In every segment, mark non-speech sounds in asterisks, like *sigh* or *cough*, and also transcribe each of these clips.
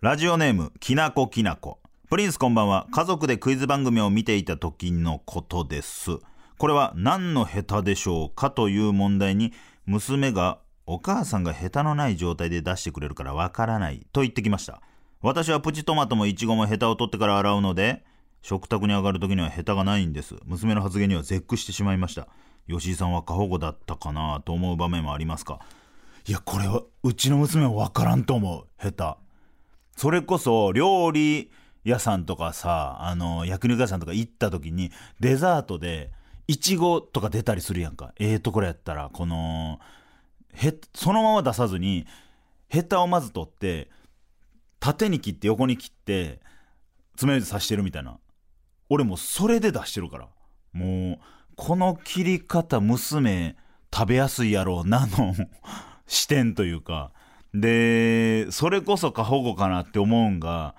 ラジオネームきなこきなこ。プリンスこんばんは。家族でクイズ番組を見ていた時のことです。これは何の下手でしょうかという問題に娘がお母さんが下手のない状態で出してくれるからわからないと言ってきました。私はプチトマトもイチゴもヘタを取ってから洗うので食卓に上がる時にはヘタがないんです。娘の発言には絶句してしまいました。吉井さんは過保護だったかなと思う場面もありますか？いやこれはうちの娘は分からんと思う。下手それこそ料理屋さんとかさあの焼肉屋さんとか行った時にデザートでいちごとか出たりするやんか。ええところやったらこのへそのまま出さずにヘタをまず取って縦に切って横に切って爪楊枝刺してるみたいな。俺もうそれで出してるから。もうこの切り方娘食べやすいやろうなの視点というか。でそれこそ過保護かなって思うんが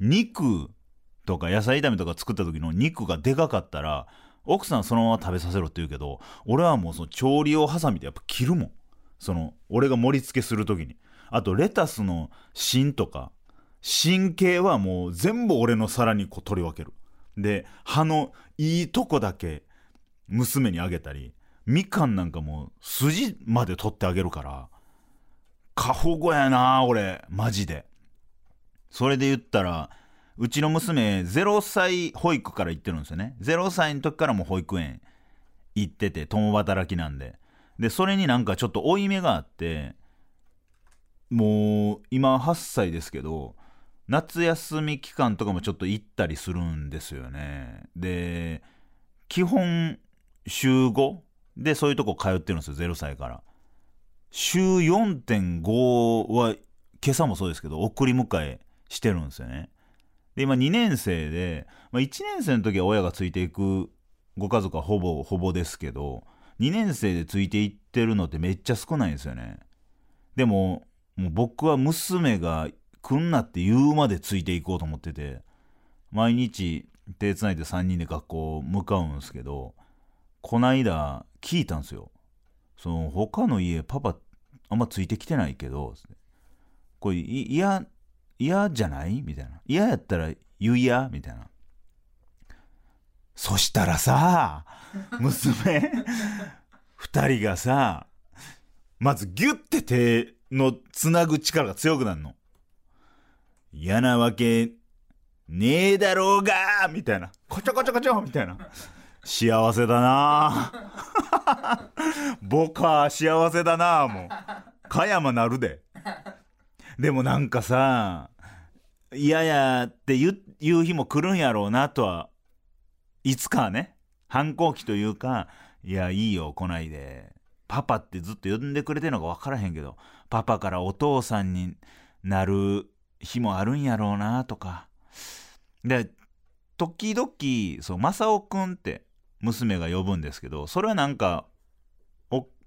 肉とか野菜炒めとか作った時の肉がでかかったら奥さんそのまま食べさせろって言うけど俺はもうその調理用ハサミでやっぱ切るもん。その俺が盛り付けする時に。あとレタスの芯とか芯系はもう全部俺の皿にこう取り分ける。で葉のいいとこだけ娘にあげたりみかんなんかもう筋まで取ってあげるから過保護やな俺マジで。それで言ったらうちの娘0歳保育から行ってるんですよね。0歳の時からもう保育園行ってて共働きなんで。でそれになんかちょっと負い目があってもう今8歳ですけど夏休み期間とかもちょっと行ったりするんですよね。で基本週5でそういうとこ通ってるんですよ0歳から。週4.5は今朝もそうですけど送り迎えしてるんですよね。で今2年生で、まあ、1年生の時は親がついていくご家族はほぼほぼですけど2年生でついていってるのってめっちゃ少ないんですよね。でももう僕は娘が来んなって言うまでついていこうと思ってて毎日手つないで3人で学校向かうんですけどこないだ聞いたんですよ。その他の家パパあんまついてきてないけどこれ嫌嫌じゃない？みたいな。嫌やったら言うやみたいな。そしたらさ娘2人がさまずギュッて手のつなぐ力が強くなるの。嫌なわけねえだろうがみたいな。こちょこちょこちょみたいな。幸せだな。*laughs* 僕は幸せだなもう。加山なるで。でもなんかさ嫌やって言う言う日も来るんやろうなとはいつかはね。反抗期というかいやいいよ来ないで。パパってずっと呼んでくれてるのか分からへんけどパパからお父さんになる日もあるんやろうなとか。で時々そう正雄くんって娘が呼ぶんですけどそれはなんか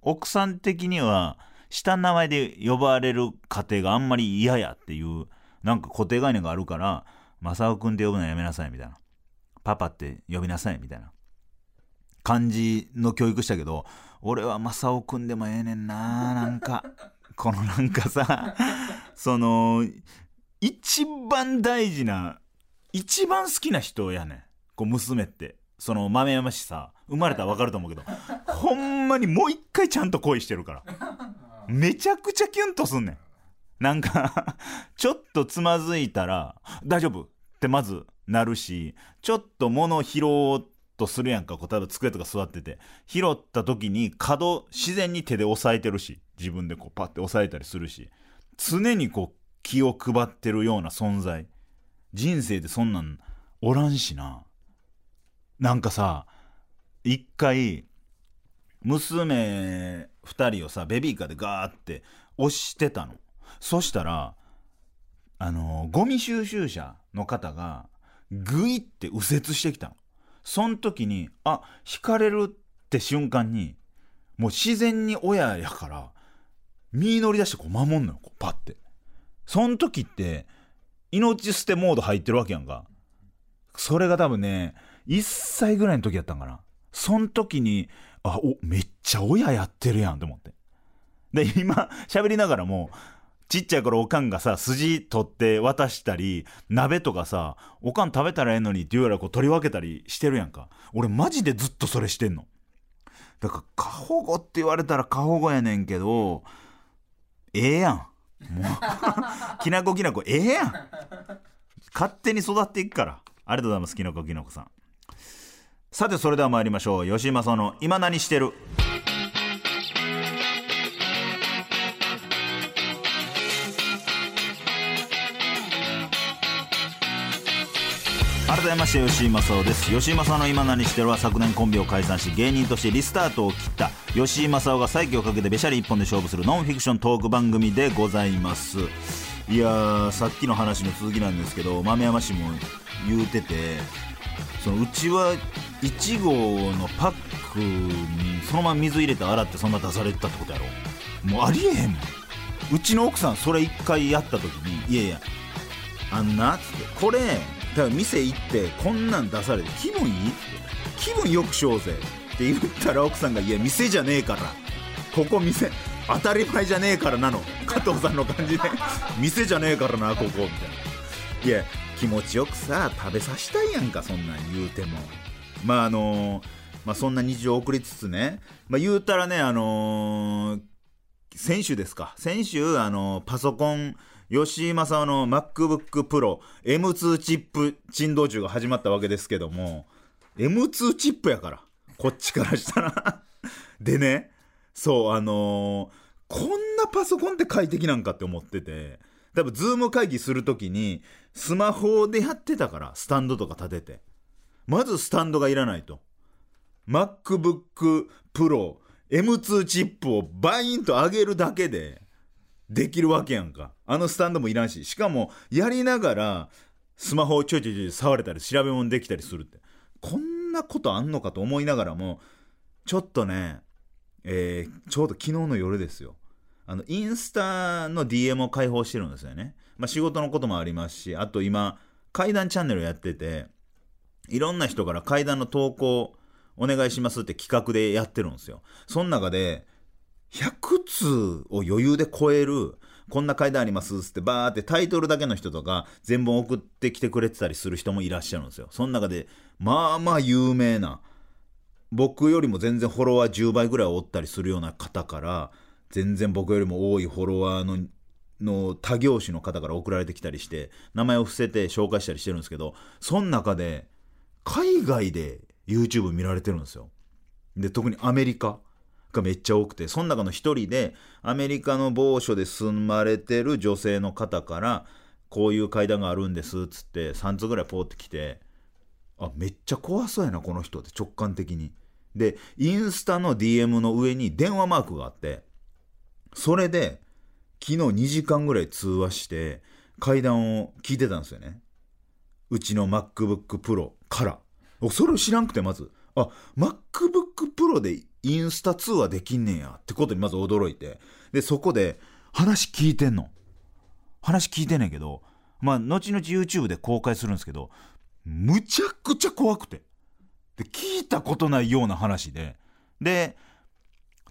奥さん的には下の名前で呼ばれる家庭があんまり嫌やっていうなんか固定概念があるから正雄くんって呼ぶのやめなさいみたいな。パパって呼びなさいみたいな。感じの教育したけど俺は正雄くんでもええねんななんか。このなんかさ *laughs* その一番大事な一番好きな人やねん。こう娘って。その豆山しさ生まれたら分かると思うけどほんまにもう一回ちゃんと恋してるから。めちゃくちゃキュンとすんねん。なんかちょっとつまずいたら大丈夫ってまずなるしちょっと物を拾おうとするやんかこう例えば机とか座ってて。拾った時に角自然に手で押さえてるし。自分でこうパッて押さえたりするし。常にこう気を配ってるような存在。人生でそんなんおらんしな。なんかさ一回娘2人をさベビーカーでガーって押してたの。そしたらあのゴミ収集車の方がグイって右折してきたの。そん時にあ引かれるって瞬間にもう自然に親やから身乗り出してこう守んのよこうパッて。そん時って命捨てモード入ってるわけやんか。それが多分ね1歳ぐらいの時やったんかな。そん時にあおめっちゃ親やってるやんと思って。で今喋りながらもちっちゃい頃おかんがさ筋取って渡したり鍋とかさおかん食べたらええのにって言うやらこう取り分けたりしてるやんか。俺マジでずっとそれしてんの。だから過保護って言われたら過保護やねんけどええやん。もう *laughs* きなこきなこええやん。勝手に育っていくから。ありがとうございますきなこきなこさん。さてそれでは参りましょう。吉井正夫の「今何してる?」改めまして吉井正夫です。吉井正夫の今何してるは昨年コンビを解散し芸人としてリスタートを切った。吉井正夫が再起をかけてべしゃり一本で勝負するノンフィクショントーク番組でございます。いやーさっきの話の続きなんですけど豆山氏も言うててそのうちは1号のパックにそのまま水入れて洗ってそんな出されてたってことやろ。もうありえへんもん。うちの奥さんそれ1回やった時に「いやいやあんな」っつって「これだから店行ってこんなん出されて気分いい?」って「気分よくしようぜ」って言ったら奥さんが「いや店じゃねえから。ここ店当たり前じゃねえからなの」加藤さんの感じで「*laughs* 店じゃねえからなここ」みたいな。いや気持ちよくさ食べさせたいやんかそんなん言うても。まああのまあそんな日常を送りつつね、まあ、言うたらねあのー先週ですか。先週あのパソコン吉井正夫の MacBook Pro M2 チップ珍道中が始まったわけですけども M2 チップやからこっちからしたら。*laughs* でねそうあのーこんなパソコンって快適なんかって思ってて多分 Zoom 会議するときにスマホでやってたからスタンドとか立てて。まずスタンドがいらないと。MacBook Pro M2 チップをバインと上げるだけでできるわけやんか。あのスタンドもいらんししかもやりながらスマホをちょいちょいちょい触れたり調べ物できたりするって。こんなことあんのかと思いながらもちょっとね、えーちょうど昨日の夜ですよ。あのインスタの DM を開放してるんですよね、まあ、仕事のこともありますしあと今階段チャンネルやってていろんな人から階段の投稿お願いしますって企画でやってるんですよ。その中で100通を余裕で超えるこんな階段ありますっつってバーってタイトルだけの人とか全文送ってきてくれてたりする人もいらっしゃるんですよ。その中でまあまあ有名な僕よりも全然フォロワー10倍ぐらいおったりするような方から全然僕よりも多いフォロワーのの他業種の方から送られてきたりして名前を伏せて紹介したりしてるんですけどその中で海外で YouTube 見られてるんですよ。で特にアメリカ。がめっちゃ多くてその中の一人でアメリカの某所で住まれてる女性の方からこういう階段があるんですっつって3つぐらいポーってきてあめっちゃ怖そうやなこの人って直感的に。でインスタの DM の上に電話マークがあってそれで昨日2時間ぐらい通話して階段を聞いてたんですよね。うちの MacBook Pro から。それを知らんくてまず。あ MacBook Pro でインスタ通話できんねんやってことにまず驚いて。でそこで話聞いてんの。話聞いてんねんけどまあ後々 YouTube で公開するんですけどむちゃくちゃ怖くて。で聞いたことないような話で。で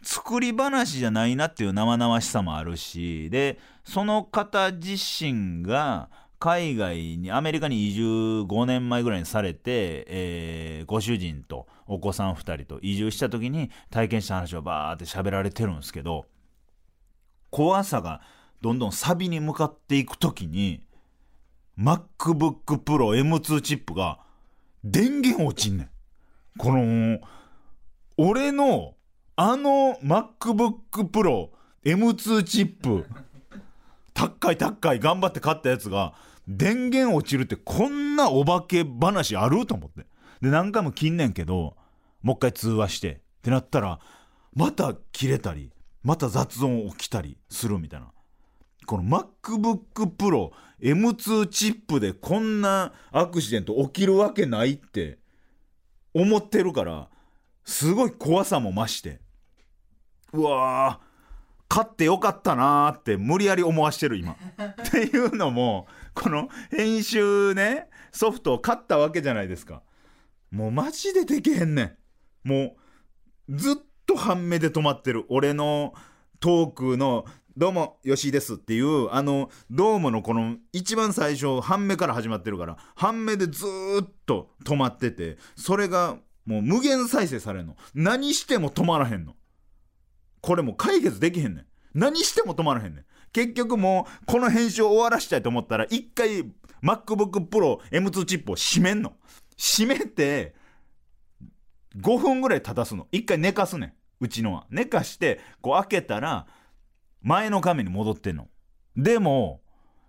作り話じゃないなっていう生々しさもあるしでその方自身が海外にアメリカに移住5年前ぐらいにされて、えーご主人とお子さん2人と移住した時に体験した話をバーって喋られてるんですけど怖さがどんどんサビに向かっていく時に MacBook Pro M2 チップが電源落ちんねん。この俺のあの MacBook Pro M2 チップ高い高い頑張って買ったやつが電源落ちるってこんなお化け話あると思ってで何回も切んねんけどもう一回通話してってなったらまた切れたりまた雑音起きたりするみたいな。この MacBook Pro M2 チップでこんなアクシデント起きるわけないって思ってるからすごい怖さも増して。うわー買ってよかったなーって無理やり思わしてる今。っていうのもこの編集ねソフトを買ったわけじゃないですか。もうマジでできへんねん。もうずっと半目で止まってる俺のトークの「どうも吉井です」っていうあのどうものこの一番最初半目から始まってるから半目でずっと止まっててそれがもう無限再生されんの。何しても止まらへんの。これもう解決できへんねん。何しても止まらへんねん。結局もうこの編集を終わらしたいと思ったら一回 MacBook Pro M2 チップを閉めんの。閉めて5分ぐらい立たすの。一回寝かすねん。うちのは。寝かしてこう開けたら前の画面に戻ってんの。でも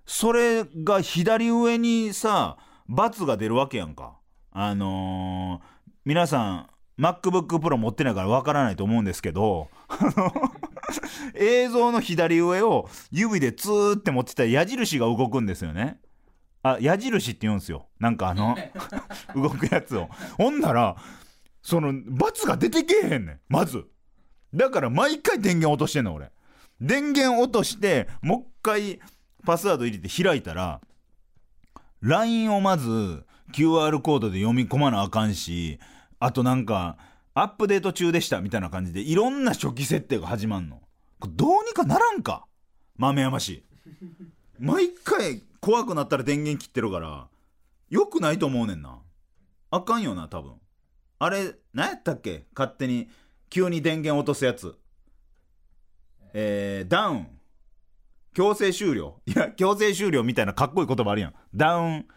それが左上にさ×が出るわけやんか。あのー皆さん MacBook Pro 持ってないからわからないと思うんですけど *laughs* 映像の左上を指でツーって持ってたら矢印が動くんですよね。あ矢印って言うんですよ。なんかあの *laughs* 動くやつを。ほんならその×が出てけえへんねん。まず。だから毎回電源落としてんの俺。電源落としてもう一回パスワード入れて開いたら LINE をまず QR コードで読み込まなあかんしあとなんかアップデート中でしたみたいな感じでいろんな初期設定が始まんの。これどうにかならんか。豆山氏毎回怖くなったら電源切ってるからよくないと思うねんな。あかんよな多分。あれ何やったっけ？勝手に。急に電源落とすやつ。えー、ダウン。強制終了。いや強制終了みたいなかっこいい言葉あるやん。ダウン。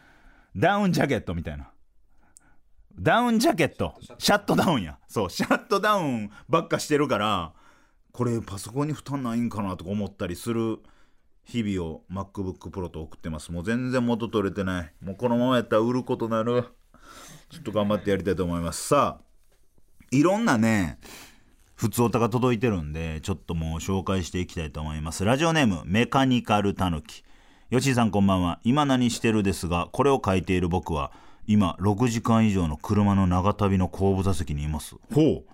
ダウンジャケットみたいな。ダウンジャケット。シャットダウンや。そうシャットダウンばっかしてるからこれパソコンに負担ないんかなとか思ったりする日々を MacBook Pro と送ってます。もう全然元取れてない。もうこのままやったら売ることなる。ちょっと頑張ってやりたいと思います。さあいろんなね普通歌が届いてるんでちょっともう紹介していきたいと思います。ラジオネームメカニカルタヌキ。吉井さんこんばんは。今何してるですがこれを書いている僕は今6時間以上の車の長旅の後部座席にいます。ほう。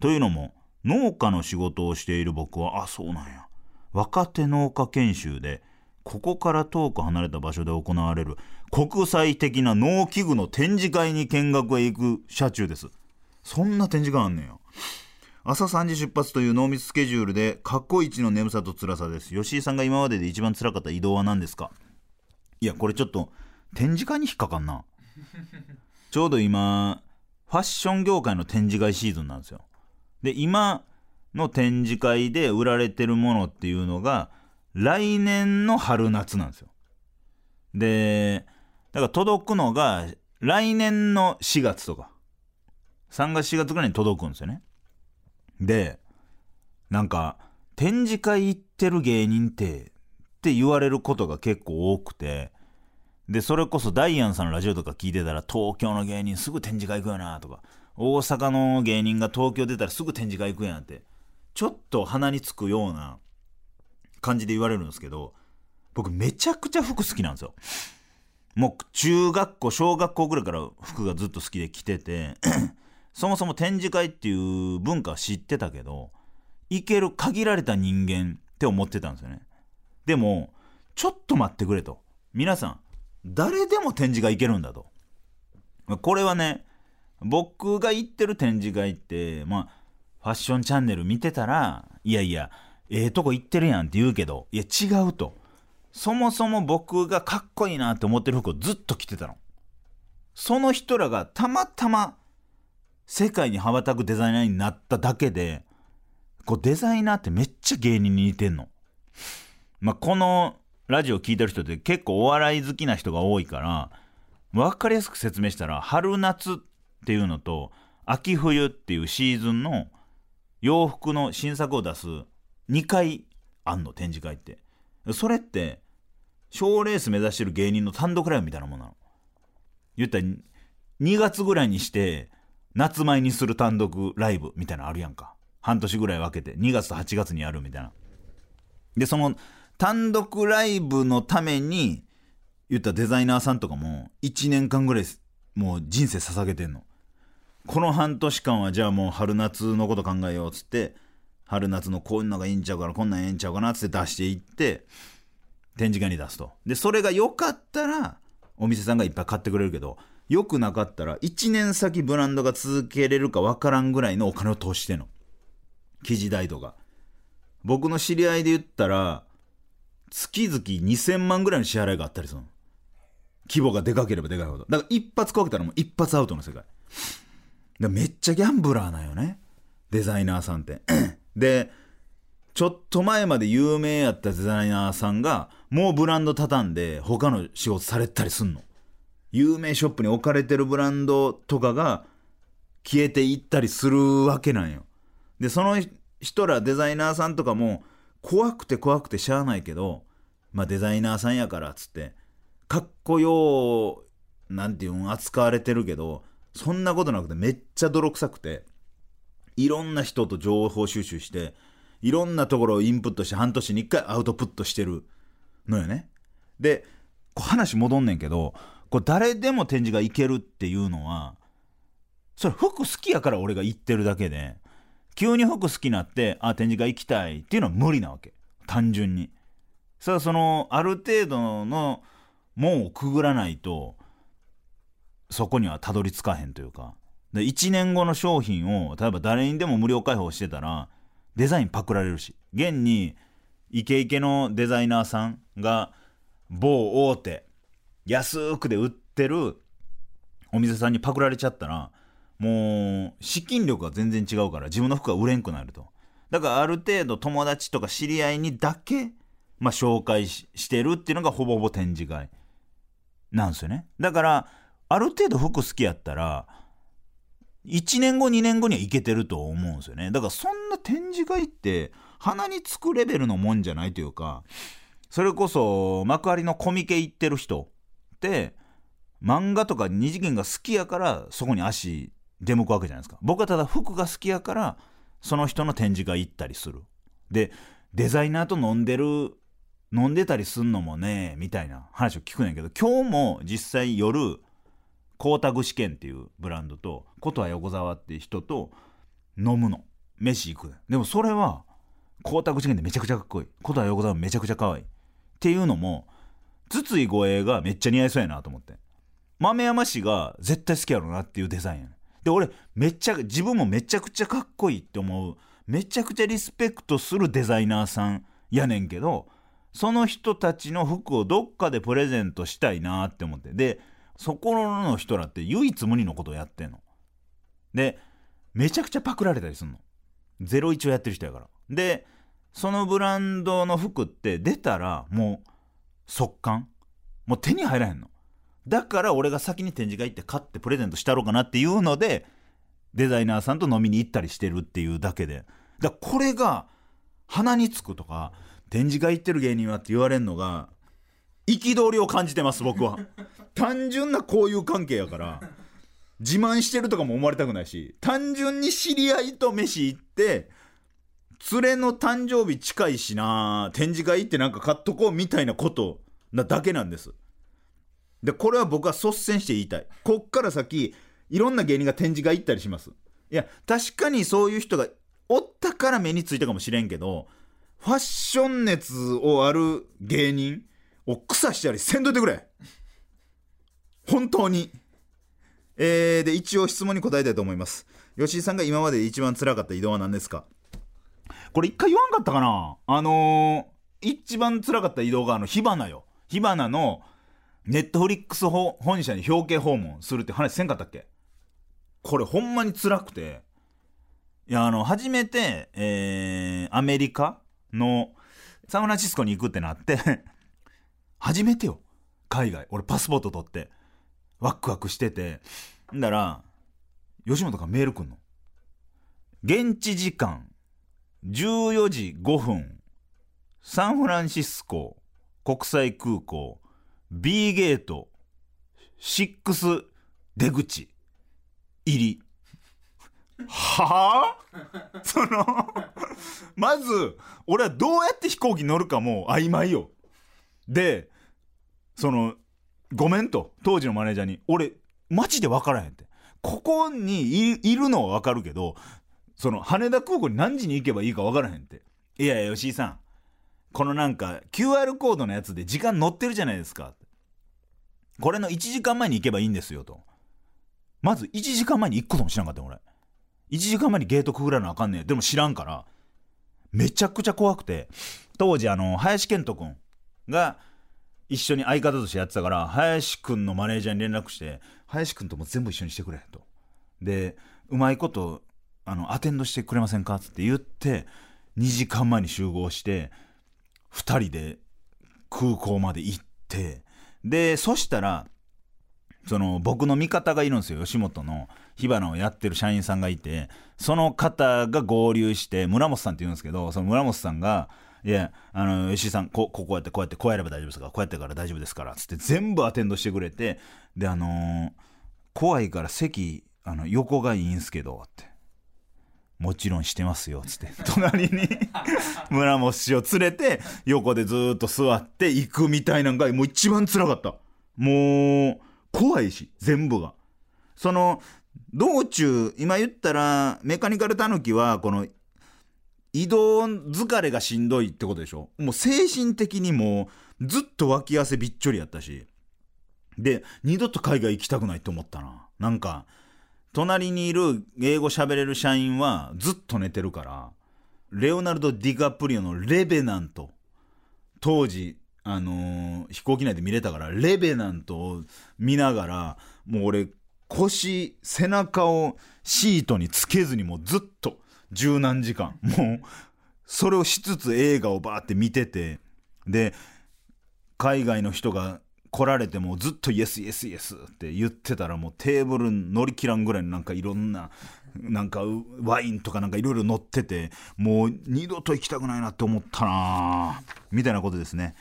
というのも農家の仕事をしている僕はあそうなんや。若手農家研修でここから遠く離れた場所で行われる国際的な農機具の展示会に見学へ行く車中です。そんな展示会あんねんよ朝3時出発という濃密スケジュールで過去一の眠さと辛さです。吉井さんが今までで一番辛かった移動は何ですか？いやこれちょっと展示会に引っかかんな。*laughs* ちょうど今ファッション業界の展示会シーズンなんですよ。で今の展示会で売られてるものっていうのが来年の春夏なんですよ。でだから届くのが来年の4月とか。3月4月ぐらいに届くんですよね。でなんか展示会行ってる芸人ってって言われることが結構多くて。でそれこそダイアンさんのラジオとか聞いてたら東京の芸人すぐ展示会行くよなとか大阪の芸人が東京出たらすぐ展示会行くやんってちょっと鼻につくような感じで言われるんですけど僕めちゃくちゃ服好きなんですよ。もう中学校小学校ぐらいから服がずっと好きで着てて *clears throat* そもそも展示会っていう文化は知ってたけど行ける限られた人間って思ってたんですよね。でもちょっと待ってくれと。皆さん誰でも展示会行けるんだと。これはね僕が行ってる展示会ってまあファッションチャンネル見てたらいやいやええとこ行ってるやんって言うけどいや違うとそもそも僕がかっこいいなって思ってる服をずっと着てたのその人らがたまたま世界に羽ばたくデザイナーになっただけでこうデザイナーってめっちゃ芸人に似てんの。まあ、このラジオ聞いてる人って結構お笑い好きな人が多いから分かりやすく説明したら春夏っていうのと秋冬っていうシーズンの洋服の新作を出す2回あんの展示会って。それって賞レース目指してる芸人の単独ライブみたいなもんなの。言ったら2月ぐらいにして夏前にする単独ライブみたいなのあるやんか。半年ぐらい分けて2月と8月にやるみたいな。でその単独ライブのために言ったデザイナーさんとかも1年間ぐらいもう人生捧げてんの。この半年間はじゃあもう春夏のこと考えようっつって春夏のこんなのがいいんちゃうからこんなんええんちゃうかなって出していって展示会に出すと。でそれが良かったらお店さんがいっぱい買ってくれるけど良くなかったら1年先ブランドが続けれるか分からんぐらいのお金を投資しての。生地代とか。僕の知り合いで言ったら月々2000万ぐらいの支払いがあったりするの。規模がでかければでかいほど。だから一発こけたらもう一発アウトの世界。でめっちゃギャンブラーなよね。デザイナーさんって。でちょっと前まで有名やったデザイナーさんがもうブランド畳んで他の仕事されたりすんの。有名ショップに置かれてるブランドとかが消えていったりするわけなんよ。でその人らデザイナーさんとかも怖くて怖くてしゃあないけどまあデザイナーさんやからっつってかっこようなんていうん扱われてるけどそんなことなくてめっちゃ泥臭くていろんな人と情報収集していろんなところをインプットして半年に1回アウトプットしてるのよね。で話戻んねんけどこう誰でも展示が行けるっていうのはそれ服好きやから俺が行ってるだけで急に服好きになってあ展示会行きたいっていうのは無理なわけ単純に。さあそのある程度の門をくぐらないとそこにはたどり着かへんというかで1年後の商品を例えば誰にでも無料開放してたらデザインパクられるし。現にイケイケのデザイナーさんが某大手安くで売ってるお店さんにパクられちゃったらもう資金力が全然違うから自分の服が売れんくなると。だからある程度友達とか知り合いにだけ、まあ、紹介ししてるっていうのがほぼほぼ展示会なんですよね。だからある程度服好きやったら1年後2年後にはいけてると思うんですよね。だからそんな展示会って鼻につくレベルのもんじゃないというかそれこそ幕張のコミケ行ってる人って漫画とか二次元が好きやからそこに足出向くわけじゃないですか。僕はただ服が好きやからその人の展示会行ったりする。でデザイナーと飲んでる飲んでたりすんのもねみたいな話を聞くねんけど今日も実際夜光沢試験っていうブランドと琴葉横澤っていう人と飲むの。飯行くでもそれは光沢試験でめちゃくちゃかっこいい。琴葉横澤めちゃくちゃ可愛い。いっていうのも筒井護衛がめっちゃ似合いそうやなと思って。豆山氏が絶対好きやろなっていうデザインやで俺めっちゃ自分もめちゃくちゃかっこいいって思うめちゃくちゃリスペクトするデザイナーさんやねんけどその人たちの服をどっかでプレゼントしたいなって思って。でそこの人らって唯一無二のことをやってんの。でめちゃくちゃパクられたりすんの。01をやってる人やから。でそのブランドの服って出たらもう速乾。もう手に入らへんの。だから俺が先に展示会行って買ってプレゼントしたろうかなっていうのでデザイナーさんと飲みに行ったりしてるっていうだけで。だこれが鼻につくとか展示会行ってる芸人はって言われるのが憤りを感じてます僕は。単純な交友関係やから自慢してるとかも思われたくないし単純に知り合いと飯行って連れの誕生日近いしな展示会行ってなんか買っとこうみたいなことなだけなんです。でこれは僕は率先して言いたい。こっから先いろんな芸人が展示会行ったりします。いや確かにそういう人がおったから目についたかもしれんけどファッション熱をある芸人を草したりせんといてくれ。本当に。えー、で一応質問に答えたいと思います。吉井さんが今までで一番辛かった移動は何ですか？これ一回言わんかったかな？あのー、一番辛かった移動があの火花よ。火花のネットフリックス本社に表敬訪問するって話せんかったっけ？これほんまに辛くて。いやあの初めて、えー、アメリカのサンフランシスコに行くってなって。初めてよ。海外。俺パスポート取って。ワクワクしてて。んだら吉本がメールくんの。現地時間14時5分。サンフランシスコ国際空港 B ゲート6出口入り。はあ *laughs* そのまず俺はどうやって飛行機乗るかも曖昧よ。でそのごめんと当時のマネージャーに。俺マジで分からへんって。ここにいるのは分かるけどその羽田空港に何時に行けばいいか分からへんって。いやいや吉井さん。このなんか QR コードのやつで時間載ってるじゃないですかこれの1時間前に行けばいいんですよと。まず1時間前に行くことも知らんかった俺。1時間前にゲートくぐらなあかんねん。でも知らんから。めちゃくちゃ怖くて。当時あの林遣都君が一緒に相方としてやってたから林くんのマネージャーに連絡して林くんとも全部一緒にしてくれと。でうまいことあのアテンドしてくれませんかって言って2時間前に集合して2人で空港まで行ってでそしたらその僕の味方がいるんですよ吉本の火花をやってる社員さんがいてその方が合流して村本さんって言うんですけどその村本さんが「いやあの吉井さんここうやってこうやってこうやれば大丈夫ですか？らこうやってから大丈夫ですから」つって全部アテンドしてくれてであのー怖いから席あの横がいいんすけど」って。もちろんしてますよ、つって。*laughs* 隣に *laughs* 村本氏を連れて、横でずっと座って行くみたいなのが、もう一番辛かった。もう、怖いし、全部が。その、道中、今言ったら、メカニカルタヌキは、この、移動疲れがしんどいってことでしょ？もう精神的にも、ずっと脇汗びっちょりやったし。で、二度と海外行きたくないって思ったな。なんか、隣にいる英語喋れる社員はずっと寝てるから、レオナルド・ディカプリオのレベナント、当時、あのー飛行機内で見れたから、レベナントを見ながら、もう俺、腰、背中をシートにつけずにもうずっと十何時間、*laughs* もう、それをしつつ映画をバーって見てて、で、海外の人が来られてもずっとイエスイエスイエスって言ってたらもうテーブル乗り切らんぐらいなんかいろんななんかワインとかなんかいろいろ乗っててもう二度と行きたくないなって思ったなみたいなことですね、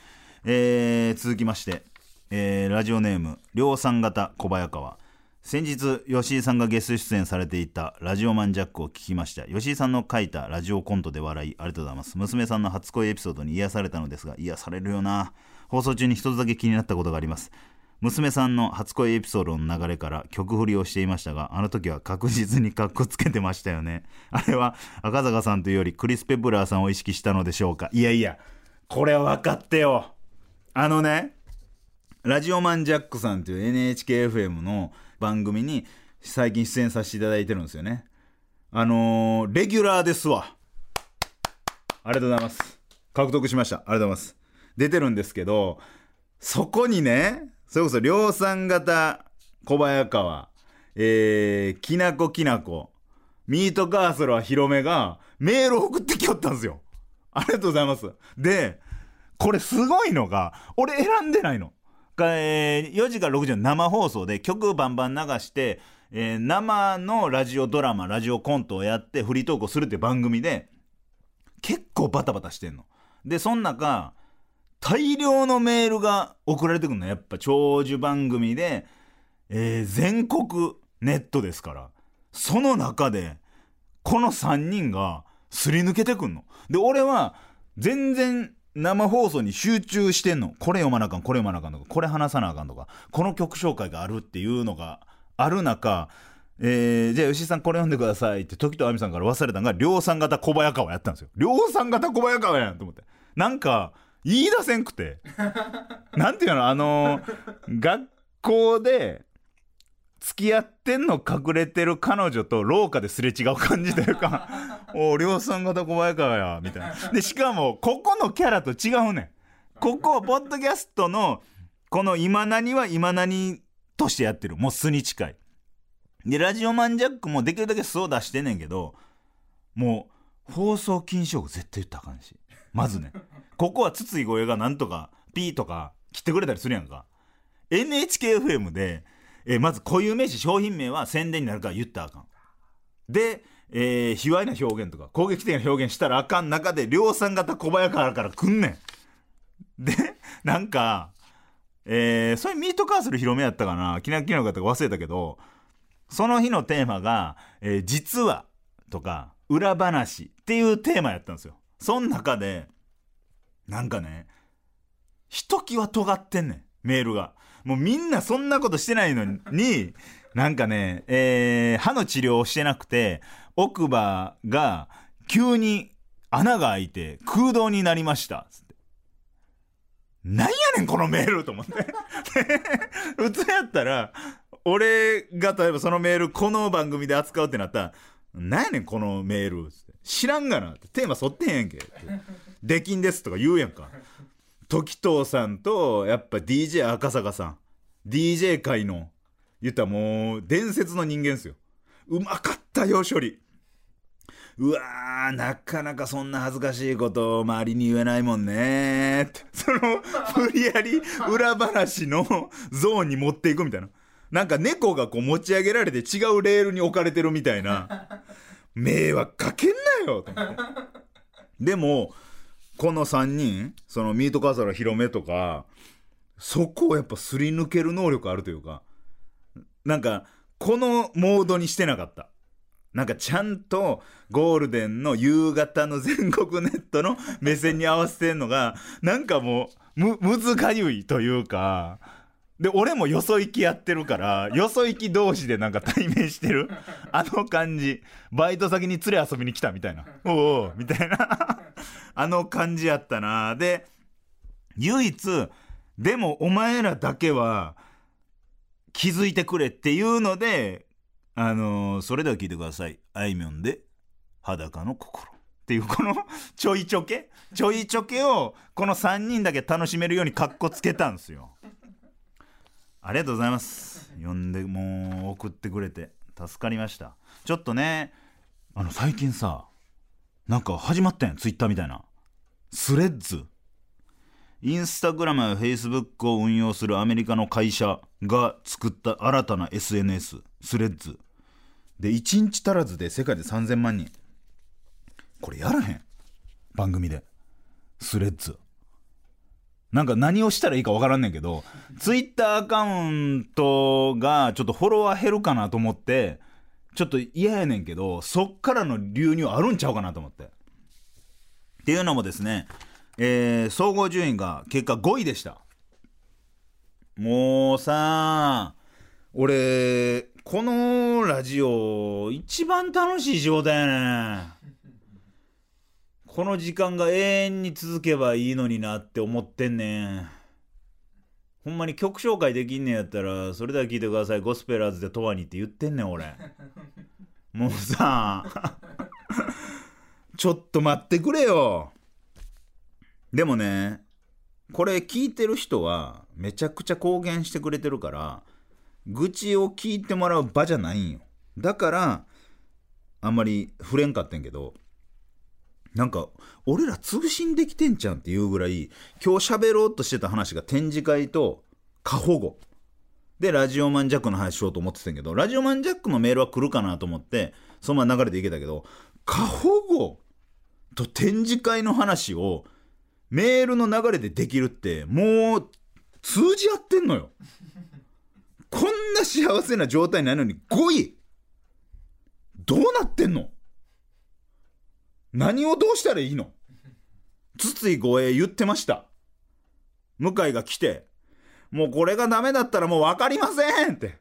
えー続きまして、えーラジオネーム量産型小早川。先日吉井さんがゲスト出演されていたラジオマンジャックを聞きました。吉井さんの書いたラジオコントで笑いありがとうございます。娘さんの初恋エピソードに癒されたのですが癒されるよな。放送中に一つだけ気になったことがあります。娘さんの初恋エピソードの流れから曲振りをしていましたがあの時は確実にカッコつけてましたよね。あれは赤坂さんというよりクリス・ペプラーさんを意識したのでしょうか。いやいやこれは分かってよ。あのねラジオマンジャックさんという NHKFM の番組に最近出演させていただいてるんですよね。あのーレギュラーですわ。ありがとうございます。獲得しました。ありがとうございます。出てるんですけど、そこにね、それこそ量産型小早川、えー、きなこきなこ、ミートカーソルは広めがメールを送ってきよったんですよ。ありがとうございます。で、これすごいのが、俺選んでないの。えー4時から6時の生放送で曲バンバン流して、えー生のラジオドラマ、ラジオコントをやってフリートークをするっていう番組で、結構バタバタしてんの。で、そん中、大量のメールが送られてくるの。やっぱ長寿番組で、えー全国ネットですから。その中で、この3人がすり抜けてくんの。で、俺は全然生放送に集中してんの。これ読まなあかん、これ読まなあかんとか、これ話さなあかんとか、この曲紹介があるっていうのがある中、えー、じゃあ吉井さんこれ読んでくださいって時と亜美さんから忘れたのが量産型小早川やったんですよ。量産型小早川やんと思って。なんか、言い出せんくて。なんていうのあのー学校で、付き合ってんの隠れてる彼女と廊下ですれ違う感じというか *laughs* お量産型小早川やみたいな。でしかもここのキャラと違うねん。ここポッドキャストのこの今何は今何としてやってる。もう素に近い。でラジオマンジャックもできるだけ素を出してんねんけどもう放送禁止用語絶対言ったらあかんし。まずね。ここは筒井声がなんとかピーとか切ってくれたりするやんか。NHKFM で、えーまず固有名詞商品名は宣伝になるから言ったらあかん。で、えー、卑猥な表現とか攻撃的な表現したらあかん中で量産型小早川から来んねん。でなんかえー、それミートカーソル広めやったかな？きなきなかったか忘れたけどその日のテーマが、えー実はとか裏話っていうテーマやったんですよ。その中でなんかねひときわ尖ってんねんメールが。もうみんなそんなことしてないのになんかね、えー歯の治療をしてなくて奥歯が急に穴が開いて空洞になりました。つってなんやねんこのメールと思って。*laughs* 普通やったら、俺が例えばそのメールこの番組で扱うってなったら、なんやねんこのメール。知らんがなって。テーマ沿ってへんやんけって。できんですとか言うやんか。時藤さんとやっぱ DJ 赤坂さん。DJ 界の言ったらもう伝説の人間ですよ。うまかったよ処理。うわーなかなかそんな恥ずかしいことを周りに言えないもんねって。*laughs* その無理やり裏話のゾーンに持っていくみたいな。なんか猫がこう持ち上げられて違うレールに置かれてるみたいな。迷惑かけんなよと思って。でもこの3人そのミートカーサラ広めとかそこをやっぱすり抜ける能力あるというかなんかこのモードにしてなかった。なんかちゃんとゴールデンの夕方の全国ネットの目線に合わせてんのがなんかもうむむずかゆいというかで俺もよそ行きやってるからよそ行き同士でなんか対面してる？あの感じ。バイト先に連れ遊びに来たみたいな。おおみたいな。あの感じやったな。で唯一でもお前らだけは気づいてくれっていうのであのーそれでは聞いてください。あいみょんで裸の心。っていうこのちょいちょけ？ちょいちょけをこの3人だけ楽しめるようにカッコつけたんですよ。ありがとうございます。呼んでもう送ってくれて。助かりました。ちょっとねあの最近さなんか始まったやん。ツイッターみたいな。スレッズ。インスタグラムやフェイスブックを運用するアメリカの会社が作った新たな SNS スレッズ。で1日足らずで世界で3000万人。これやらへん。番組で。スレッズ。なんか何をしたらいいか分からんねんけどツイッターアカウントがちょっとフォロワー減るかなと思ってちょっと嫌やねんけどそっからの流入あるんちゃうかなと思って。っていうのもですね、えー総合順位が結果5位でした。もうさ俺このラジオ一番楽しい仕事やねん。この時間が永遠に続けばいいのになって思ってんねん。ほんまに曲紹介できんねんやったらそれでは聴いてください。ゴスペラーズでとわにって言ってんねん俺。*laughs* もうさちょっと待ってくれよ。でもねこれ聞いてる人はめちゃくちゃ公言してくれてるから愚痴を聞いてもらう場じゃないんよ。だからあんまり触れんかってんけどなんか俺ら通信できてんちゃんっていうぐらい今日喋ろうとしてた話が展示会と過保護。でラジオマンジャックの話しようと思ってたんけどラジオマンジャックのメールは来るかなと思ってそのまま流れでいけたけど過保護と展示会の話をメールの流れでできるってもう通じ合ってんのよ。こんな幸せな状態ないのに5位どうなってんの？何をどうしたらいいの？筒井護衛言ってました。向井が来てもうこれがダメだったらもう分かりませんって。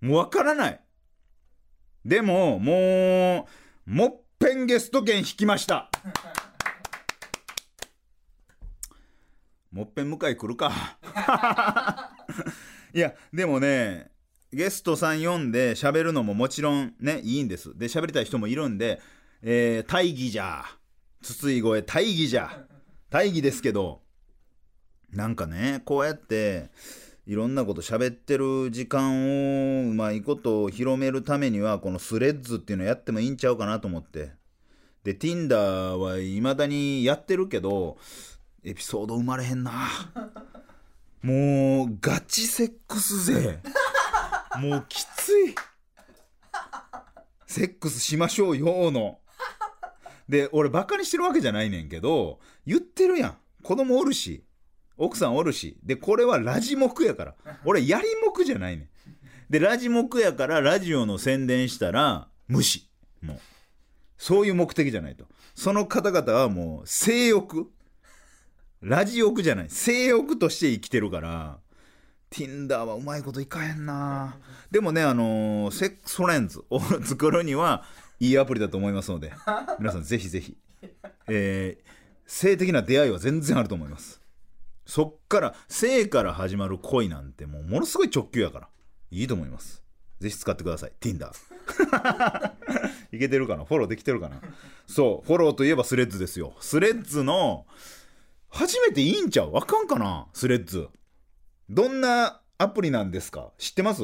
もう分からない。でももうもっぺんゲスト券引きました。もっぺん向井来るか。*laughs* いやでもねゲストさん読んで喋るのももちろんねいいんです。で喋りたい人もいるんで、えー大義じゃ筒井越え大義じゃ大義ですけどなんかねこうやっていろんなこと喋ってる時間をうまいことを広めるためにはこのスレッズっていうのやってもいいんちゃうかなと思って。で Tinder はいまだにやってるけどエピソード生まれへんな。もうガチセックスぜもうきつい。セックスしましょうよの。で俺バカにしてるわけじゃないねんけど言ってるやん。子供おるし。奥さんおるし。でこれはラジモクやから。俺やりもくじゃないねん。でラジモクやからラジオの宣伝したら無視。もう。そういう目的じゃないと。その方々はもう性欲。ラジオクじゃない。性欲として生きてるから。Tinder はうまいこといかへんな。でもねあのーセックスフレンズ *laughs* を作るにはいいアプリだと思いますので皆さんぜひぜひ、えー性的な出会いは全然あると思います。そっから性から始まる恋なんてもうものすごい直球やから。いいと思います。ぜひ使ってください。Tinder *laughs* いけてるかな？フォローできてるかな？そう。フォローといえばスレッズですよ。スレッズの初めていいんちゃう？あかんかな？スレッズ。どんなアプリなんですか？知ってます？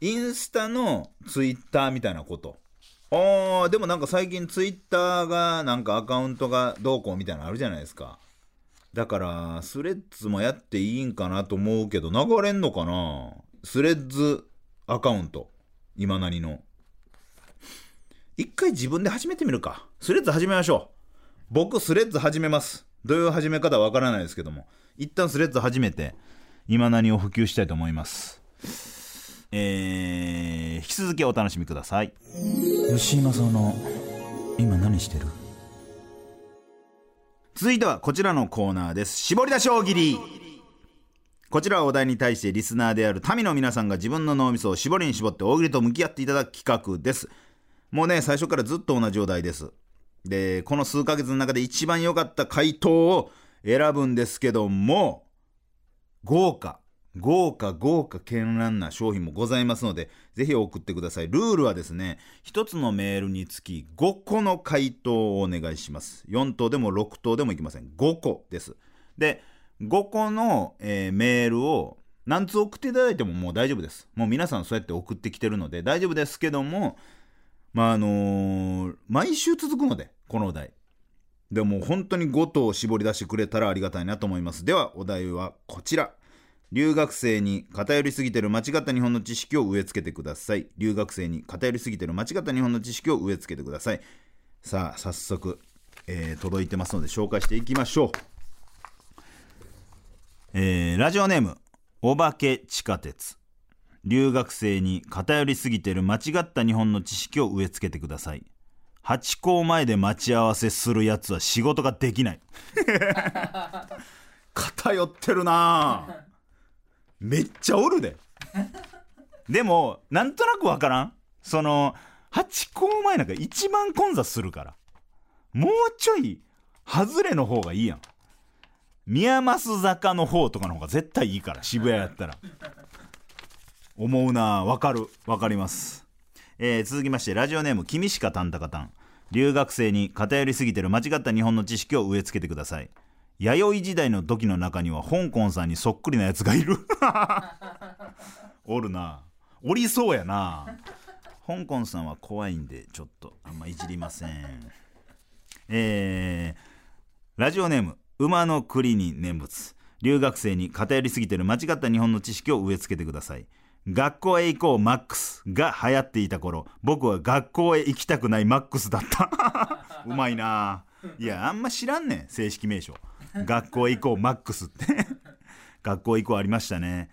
インスタのツイッターみたいなこと。あーでもなんか最近ツイッターがなんかアカウントがどうこうみたいなのあるじゃないですか。だからスレッズもやっていいんかなと思うけど流れんのかな？スレッズアカウント。今何の。一回自分で始めてみるか。スレッズ始めましょう。僕スレッズ始めます。どういう始め方はわからないですけども一旦スレッズ始めて今何を普及したいと思います？えー、引き続きお楽しみください。吉井正夫の今何してる？続いてはこちらのコーナーです。絞り出し大喜利。こちらはお題に対してリスナーである民の皆さんが自分の脳みそを絞りに絞って大喜利と向き合っていただく企画です。もうね最初からずっと同じお題ですでこの数ヶ月の中で一番良かった回答を選ぶんですけども豪華豪華豪華絢爛な商品もございますのでぜひ送ってください。ルールはですね1つのメールにつき5個の回答をお願いします。4等でも6等でもいきません。5個です。で5個の、えーメールを何通送っていただいてももう大丈夫です。もう皆さんそうやって送ってきてるので大丈夫ですけどもまああのー毎週続くのでこのお題。でも本当に5頭絞り出してくれたらありがたいなと思います。ではお題はこちら。留学生に偏りすぎてる間違った日本の知識を植え付けてください。留学生に偏りすぎてる間違った日本の知識を植え付けてください。さあ早速、えー届いてますので紹介していきましょう。えーラジオネームお化け地下鉄。留学生に偏りすぎてる間違った日本の知識を植え付けてください。ハチ公前で待ち合わせするやつは仕事ができない。偏ってるなあ。めっちゃおるで。でもなんとなくわからん。そのハチ公前なんか一番混雑するから。もうちょい外れの方がいいやん。宮益坂の方とかの方が絶対いいから渋谷やったら思うなわかるわかります、えー続きましてラジオネーム君しかたんたかたん。留学生に偏りすぎてる間違った日本の知識を植え付けてください。弥生時代の土器の中には香港さんにそっくりなやつがいる。*laughs* おるな。おりそうやな。香港さんは怖いんでちょっとあんまいじりません。えー、ラジオネーム馬の栗に念仏。留学生に偏りすぎてる間違った日本の知識を植え付けてください。学校へ行こうマックスが流行っていた頃僕は学校へ行きたくないマックスだった。*laughs* うまいな。いやあんま知らんねん正式名称。学校へ行こうマックスって。学校へ行こうありましたね。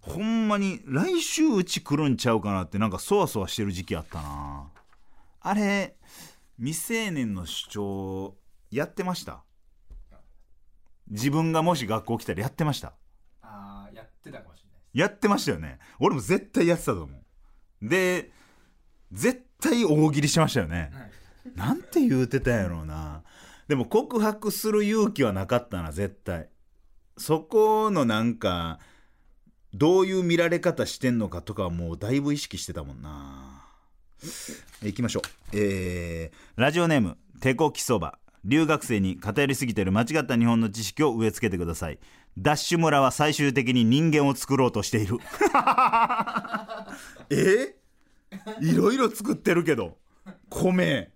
ほんまに来週うち来るんちゃうかなってなんかそわそわしてる時期あったな。あれ未成年の主張やってました？自分がもし学校来たらやってました？ああやってたかもしれない。やってましたよね。俺も絶対やってたと思う。で絶対大喜利しましたよね、なんて言うてたんやろうな。でも告白する勇気はなかったな絶対。そこのなんかどういう見られ方してんのかとかはもうだいぶ意識してたもんな。行きましょう。えー、ラジオネーム手こきそば留学生に偏りすぎてる間違った日本の知識を植え付けてくださいダッシュ村は最終的に人間を作ろうとしている。*laughs* え？いろいろ作ってるけど。米。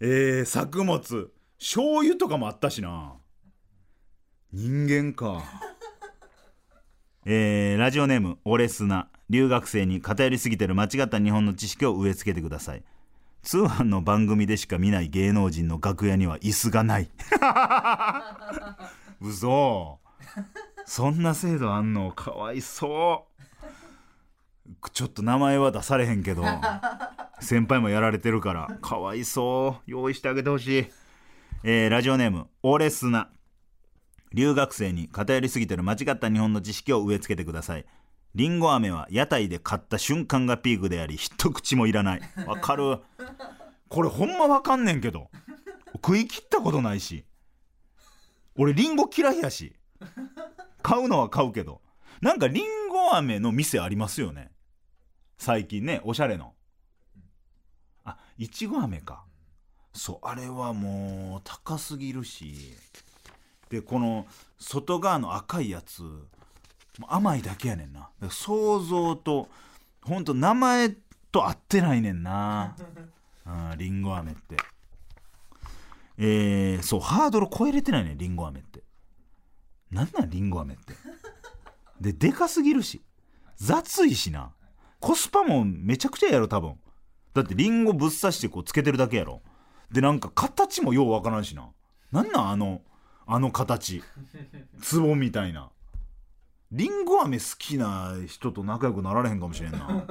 えー、作物。醤油とかもあったしな。人間か。*laughs* えー、ラジオネームオレスナ。留学生に偏りすぎてる間違った日本の知識を植え付けてください。通販の番組でしか見ない芸能人の楽屋には椅子がない。*laughs* 嘘そんな制度あんのかわいそう。ちょっと名前は出されへんけど先輩もやられてるからかわいそう。用意してあげてほしい、えーラジオネームオレスナ。留学生に偏りすぎてる間違った日本の知識を植え付けてください。りんご飴は屋台で買った瞬間がピークであり一口もいらない。わかる。これほんまわかんねんけど食い切ったことないし。俺リンゴ嫌いやし。買うのは買うけど。なんかリンゴ飴の店ありますよね。最近ねおしゃれの。あいちご飴か。そうあれはもう高すぎるし。でこの外側の赤いやつ甘いだけやねんな。想像とほんと名前と合ってないねんな。*laughs* うんりんご飴って。えー、そうハードル超えれてないねりんご飴ってなんなんりんご飴って。ででかすぎるし。雑いしな。コスパもめちゃくちゃやろ多分。だってリンゴぶっ刺してこうつけてるだけやろ。でなんか形もようわからんしな。なんなんあのあの形。壺みたいな。りんご飴好きな人と仲良くなられへんかもしれんな。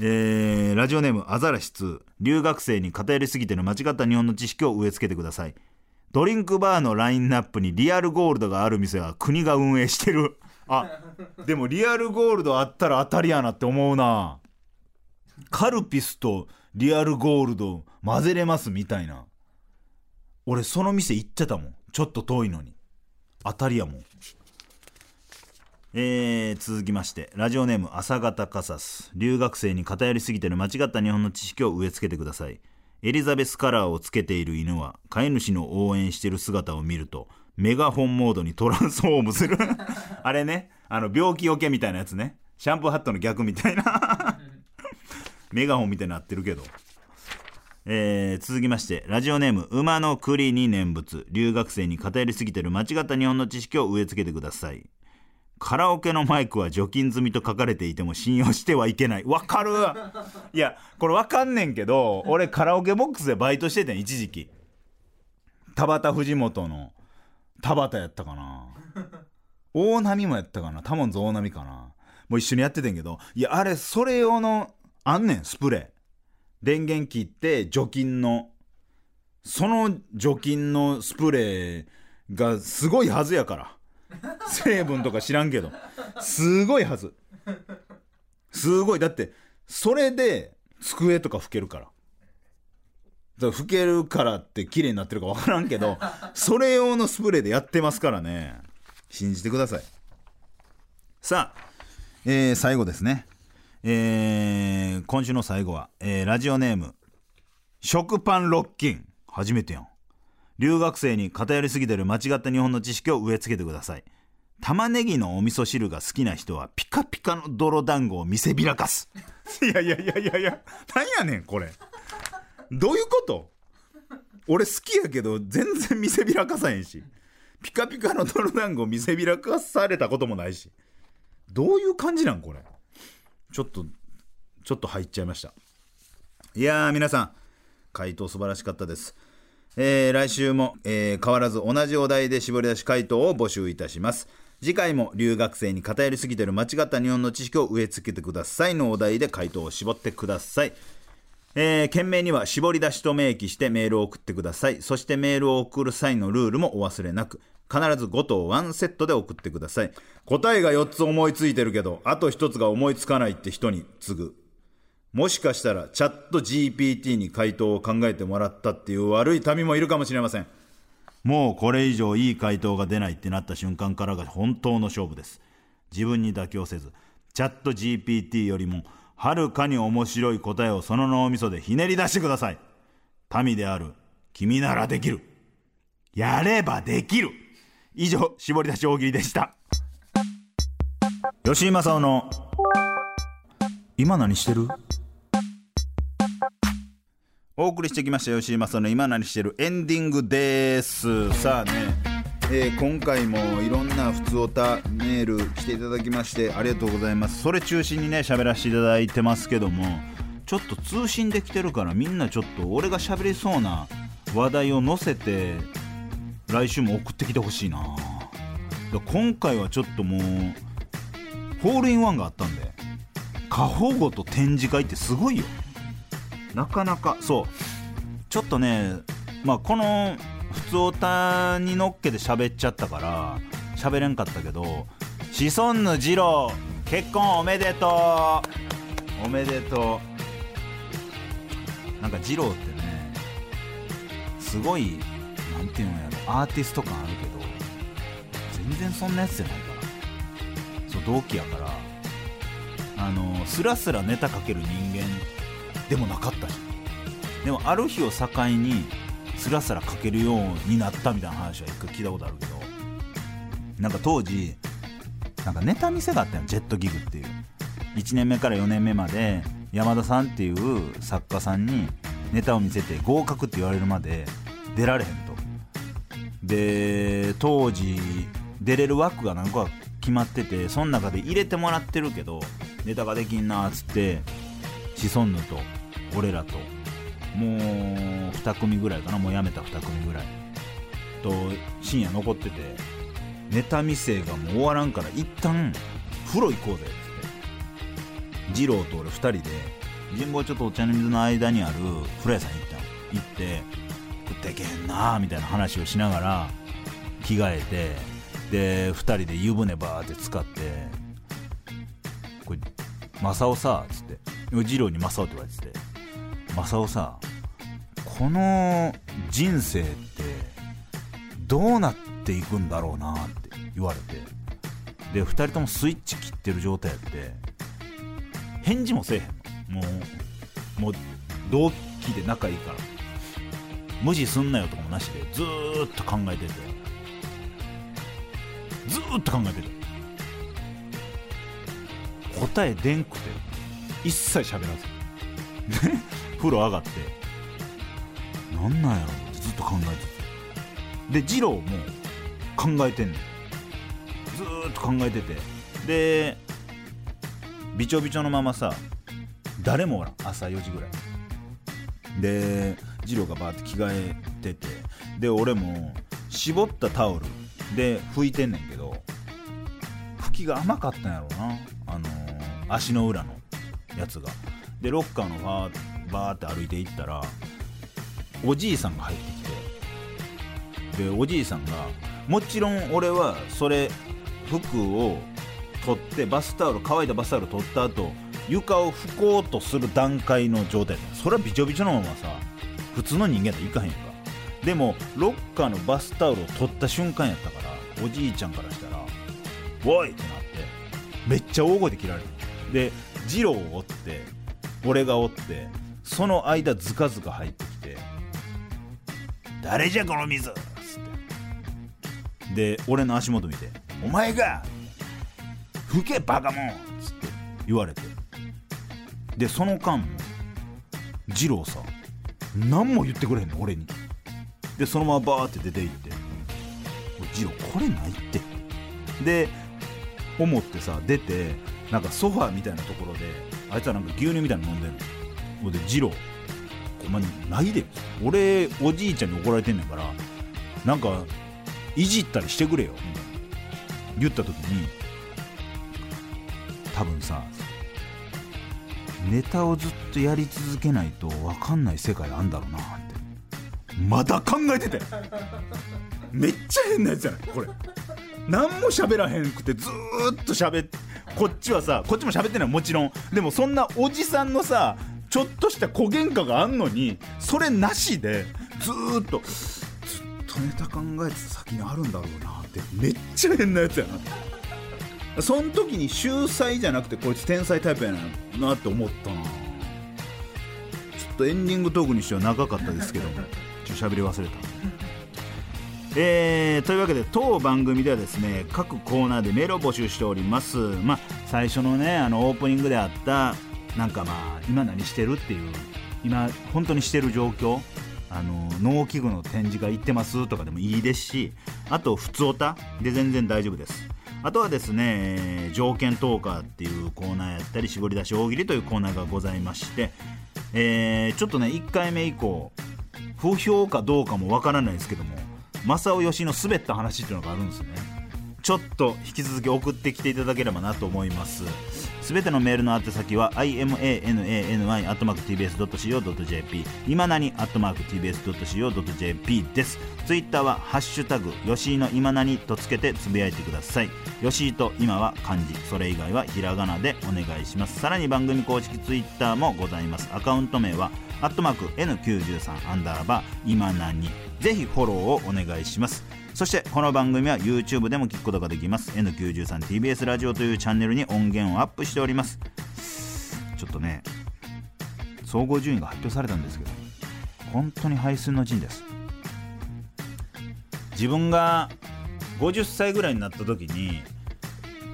えーラジオネームアザラシ2留学生に偏りすぎての間違った日本の知識を植え付けてください。ドリンクバーのラインナップにリアルゴールドがある店は国が運営してる。*laughs* あでもリアルゴールドあったら当たりやなって思うな。カルピスとリアルゴールド混ぜれますみたいな。俺その店行ってたもん。ちょっと遠いのに。当たりやもん。えー続きまして。ラジオネーム朝方カサス留学生に偏りすぎてる間違った日本の知識を植え付けてくださいエリザベスカラーをつけている犬は飼い主の応援してる姿を見るとメガホンモードにトランスフォームする。*laughs* あれね。あの病気よけみたいなやつね。シャンプーハットの逆みたいな。*laughs* メガホンみたいになってるけど。えー続きましてラジオネーム馬の栗に念仏。留学生に偏りすぎてる間違った日本の知識を植え付けてください。カラオケのマイクは除菌済みと書かれていても信用してはいけない。わかる。いやこれわかんねんけど俺カラオケボックスでバイトしててん一時期。田畑藤本の田畑やったかな。大波もやったかな。タモンズ大波かな。もう一緒にやっててんけど。いやあれそれ用のあんねんスプレー。電源切って除菌の。その除菌のスプレーがすごいはずやから。*laughs* 成分とか知らんけど。すごいはず。すごい。だってそれで机とか拭けるから。だから拭けるからって綺麗になってるか分からんけどそれ用のスプレーでやってますからね。信じてください。さあ、えー最後ですね。えー今週の最後は、えーラジオネーム食パンロッキン。初めてやん。留学生に偏りすぎてる間違った日本の知識を植え付けてください。玉ねぎのお味噌汁が好きな人はピカピカの泥団子を見せびらかす。いやいやいやいやいやなんやねんこれ。どういうこと？俺好きやけど全然見せびらかさへんし。ピカピカの泥団子を見せびらかされたこともないし。どういう感じなんこれ？ちょっとちょっと入っちゃいました。いやー皆さん回答素晴らしかったです。えー来週も、えー変わらず同じお題で絞り出し回答を募集いたします。次回も留学生に偏りすぎてる間違った日本の知識を植え付けてください。のお題で回答を絞ってください。えー、件名には絞り出しと明記してメールを送ってください。そしてメールを送る際のルールもお忘れなく。必ず5答1セットで送ってください答えが4つ思いついてるけどあと1つが思いつかないって人に次ぐもしかしたらチャット GPT に回答を考えてもらったっていう悪い民もいるかもしれません。もうこれ以上いい回答が出ないってなった瞬間からが本当の勝負です。自分に妥協せずチャット GPT よりもはるかに面白い答えをその脳みそでひねり出してください。民である君ならできる。やればできる。以上絞り出し大喜利でした。吉井正夫の今何してる？お送りしてきました吉井正の今何してる？エンディングです。さあね、えー今回もいろんな普通おたメール来ていただきましてありがとうございます。それ中心にね喋らせていただいてますけどもちょっと通信できてるからみんなちょっと俺が喋りそうな話題を載せて来週も送ってきてほしいな。今回はちょっともうホールインワンがあったんで過保護と展示会ってすごいよ。なかなかそう。ちょっとねまあこの普通おたに乗っけて喋っちゃったから喋れんかったけどシソンヌ二郎結婚おめでとう。おめでとう。なんか二郎ってねすごいなんていうのやろアーティスト感あるけど全然そんなやつじゃないから。そう同期やからあのスラスラネタかける人間でもなかったでもある日を境にスラスラかけるようになったみたいな話は一回聞いたことあるけど。なんか当時なんかネタ見せがあったよジェットギグっていう。1年目から4年目まで山田さんっていう作家さんにネタを見せて合格って言われるまで出られへんと。で当時出れる枠が何個か決まっててその中で入れてもらってるけどネタができんなっつってシソンヌと俺らと。もう2組ぐらいかな。もうやめた2組ぐらい。と深夜残ってて。ネタ見せがもう終わらんから一旦風呂行こうぜ。っつって二郎と俺2人で。神保町とお茶の水の間にある風呂屋さん行った行って食ってけんなーみたいな話をしながら着替えてで2人で湯船バーって使ってこれ正雄さっつって二郎に正雄って言われてて。正雄さこの人生ってどうなっていくんだろうなって言われてで2人ともスイッチ切ってる状態やって返事もせえへんもうもう同期で仲いいから。無視すんなよとかもなしでずーっと考えてて。ずーっと考えてて。答えでんくて一切喋らず。風呂上がって。なんなんやろってずっと考えてて。で二郎も考えてんねんずーっと考えてて。でびちょびちょのままさ誰もおらん。朝4時ぐらい。で二郎がバーって着替えてて。で俺も絞ったタオルで拭いてんねんけど拭きが甘かったんやろうな。あのー足の裏のやつが。でロッカーのバーバーって歩いていったらおじいさんが入ってきてでおじいさんがもちろん俺はそれ服を取ってバスタオル乾いたバスタオル取った後床を拭こうとする段階の状態それはびちょびちょのままさ普通の人間といかへんやんかでもロッカーのバスタオルを取った瞬間やったからおじいちゃんからしたら「おい!」ってなってめっちゃ大声で切られるで二郎を追って俺が追ってその間ズカズカ入ってきて「誰じゃこの水!」っつってで俺の足元見て「お前が吹けバカモン!」っつって言われてでその間も二郎さ何も言ってくれへんの俺にでそのままバーって出て行って「おい二郎これないって」で思ってさ出てなんかソファーみたいなところであいつはなんか牛乳みたいなの飲んでんのほんで二郎。お前ないで。俺おじいちゃんに怒られてんねんからなんかいじったりしてくれよみたいな。言った時に多分さネタをずっとやり続けないと分かんない世界あんだろうなって。まだ考えててめっちゃ変なやつやないこれ。何も喋らへんくてずっと喋ってこっちはさこっちも喋ってないもちろん。でもそんなおじさんのさちょっとした小喧嘩があんのにそれなしでずっとずっとネタ考えてた先にあるんだろうなってめっちゃ変なやつやな。そん時に秀才じゃなくてこいつ天才タイプやなって思ったな。ちょっとエンディングトークにしては長かったですけどもちょっと喋り忘れた。えーというわけで当番組ではですね各コーナーでメールを募集しております。まあ最初のねあのオープニングであったなんかまあ今何してるっていう今本当にしてる状況あの農機具の展示が行ってますとかでもいいですしあと普通おたで全然大丈夫です。あとはですね条件トーカーっていうコーナーやったり絞り出し大喜利というコーナーがございまして、えーちょっとね1回目以降不評かどうかもわからないですけども正雄義の滑った話っていうのがあるんですよね。ちょっと引き続き送ってきていただければなと思います。すべてのメールの宛先は imanany.tbs.co.jp 今なに .tbs.co.jp です。ツイッターは「ハッシュタグ吉井の今なに」とつけてつぶやいてください。吉井と今は漢字。それ以外はひらがなでお願いします。さらに番組公式ツイッターもございます。アカウント名はアットマーク N93 アンダーバー今なにぜひフォローをお願いします。そしてこの番組は YouTube でも聞くことができます。N93TBS ラジオというチャンネルに音源をアップしております。ちょっとね総合順位が発表されたんですけど本当に背水の陣です。自分が50歳ぐらいになった時に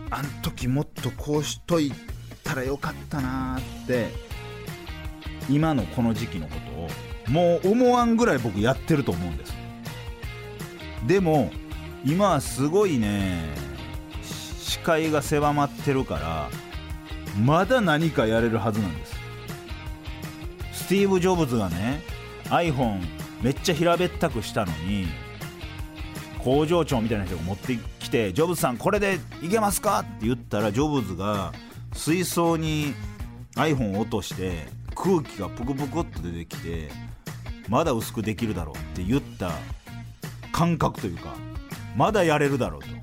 あん時もっとこうしといたらよかったなーって今のこの時期のことをもう思わんぐらい僕やってると思うんです。でも今はすごいね視界が狭まってるからまだ何かやれるはずなんですスティーブ・ジョブズがね iPhone めっちゃ平べったくしたのに工場長みたいな人が持ってきて「ジョブズさんこれでいけますか?」って言ったらジョブズが水槽に iPhone を落として空気がプクプクっと出てきてまだ薄くできるだろうって言った感覚というかまだやれるだろうと。だか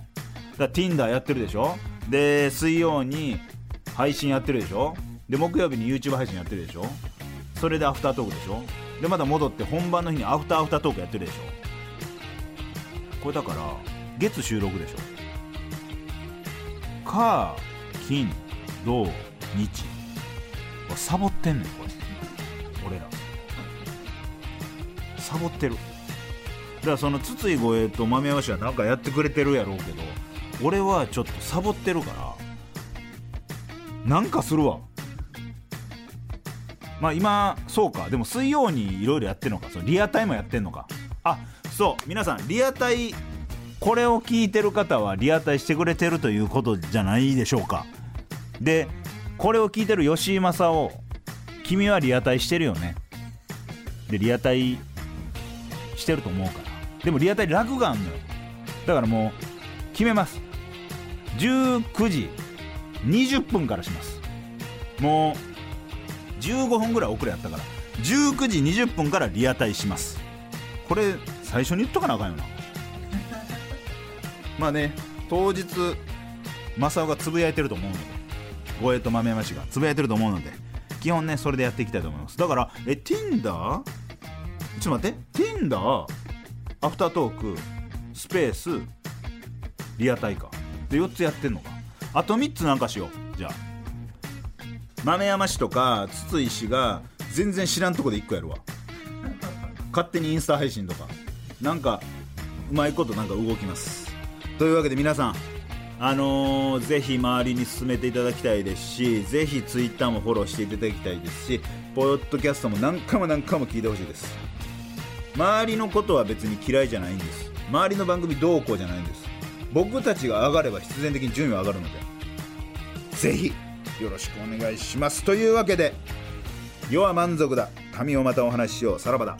ら Tinder やってるでしょ？で水曜に配信やってるでしょ？で木曜日に YouTube 配信やってるでしょ？それでアフタートークでしょ？でまた戻って本番の日にアフターアフタートークやってるでしょ？これだから月収録でしょ？火金土日。サボってんねんこれ。俺ら。サボってる。からその筒井護衛と豆山氏はなんかやってくれてるやろうけど俺はちょっとサボってるからなんかするわ。まあ今そうか。でも水曜にいろいろやってんのか。そのリアタイもやってんのか。あそう。皆さんリアタイこれを聞いてる方はリアタイしてくれてるということじゃないでしょうか。でこれを聞いてる吉井正夫君はリアタイしてるよね。でリアタイしてると思うから。でもリアタイラグがあんのよ。だからもう決めます。19時20分からします。もう15分ぐらい遅れやったから。19時20分からリアタイします。これ最初に言っとかなあかんよな。*laughs* まあね当日正雄がつぶやいてると思うので。護衛と豆山氏がつぶやいてると思うので。基本ねそれでやっていきたいと思います。だからえ Tinder? ちょっと待って。Tinder アフタートークスペースリアタイかで4つやってんのか。あと3つなんかしよう。じゃあ。豆山氏とか筒井氏が全然知らんとこで1個やるわ。勝手にインスタ配信とか。なんかうまいことなんか動きます。というわけで皆さんあのー、ぜひ周りに進めていただきたいですしぜひツイッターもフォローしていただきたいですしポッドキャストも何回も何回も聞いてほしいです。周りのことは別に嫌いじゃないんです。周りの番組どうこうじゃないんです。僕たちが上がれば必然的に順位は上がるので。ぜひよろしくお願いします。というわけで世は満足だ。髪をまたお話ししよう。さらばだ。